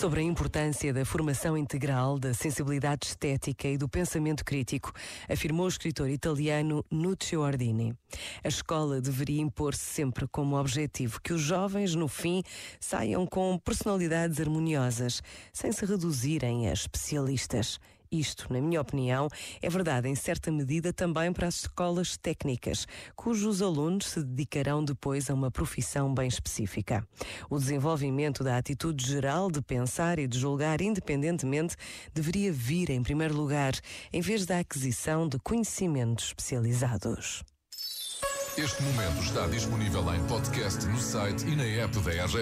Sobre a importância da formação integral, da sensibilidade estética e do pensamento crítico, afirmou o escritor italiano Nuccio Ordini. A escola deveria impor-se sempre como objetivo que os jovens, no fim, saiam com personalidades harmoniosas, sem se reduzirem a especialistas. Isto, na minha opinião, é verdade em certa medida também para as escolas técnicas, cujos alunos se dedicarão depois a uma profissão bem específica. O desenvolvimento da atitude geral de pensar e de julgar independentemente deveria vir em primeiro lugar, em vez da aquisição de conhecimentos especializados. Este momento está disponível em podcast no site e na app da RGF.